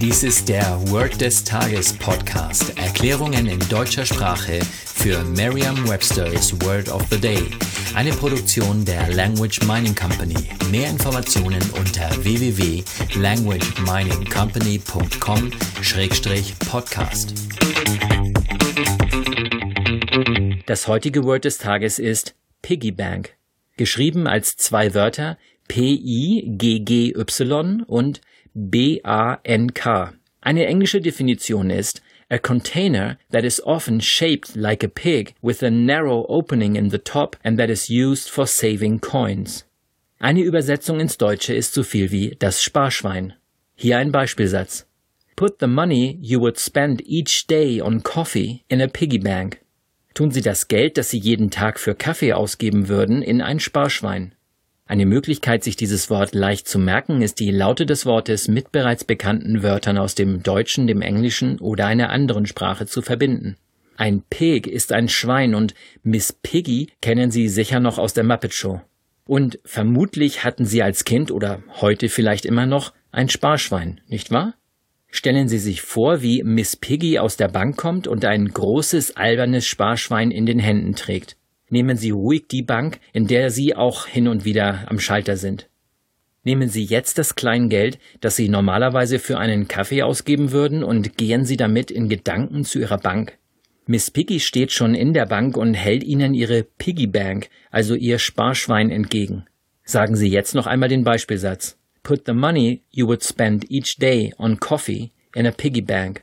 Dies ist der Word des Tages Podcast. Erklärungen in deutscher Sprache für Merriam-Webster's Word of the Day. Eine Produktion der Language Mining Company. Mehr Informationen unter www.languageminingcompany.com-podcast. Das heutige Word des Tages ist Piggy Bank. Geschrieben als zwei Wörter P-I-G-G-Y und B-A-N-K. Eine englische Definition ist a container that is often shaped like a pig with a narrow opening in the top and that is used for saving coins. Eine Übersetzung ins Deutsche ist so viel wie das Sparschwein. Hier ein Beispielsatz. Put the money you would spend each day on coffee in a piggy bank. Tun Sie das Geld, das Sie jeden Tag für Kaffee ausgeben würden, in ein Sparschwein. Eine Möglichkeit, sich dieses Wort leicht zu merken, ist die Laute des Wortes mit bereits bekannten Wörtern aus dem Deutschen, dem Englischen oder einer anderen Sprache zu verbinden. Ein Pig ist ein Schwein und Miss Piggy kennen Sie sicher noch aus der Muppet Show. Und vermutlich hatten Sie als Kind oder heute vielleicht immer noch ein Sparschwein, nicht wahr? Stellen Sie sich vor, wie Miss Piggy aus der Bank kommt und ein großes albernes Sparschwein in den Händen trägt nehmen Sie ruhig die Bank, in der Sie auch hin und wieder am Schalter sind. Nehmen Sie jetzt das Kleingeld, das Sie normalerweise für einen Kaffee ausgeben würden, und gehen Sie damit in Gedanken zu Ihrer Bank. Miss Piggy steht schon in der Bank und hält Ihnen Ihre Piggy Bank, also Ihr Sparschwein, entgegen. Sagen Sie jetzt noch einmal den Beispielsatz. Put the money you would spend each day on coffee in a piggy bank.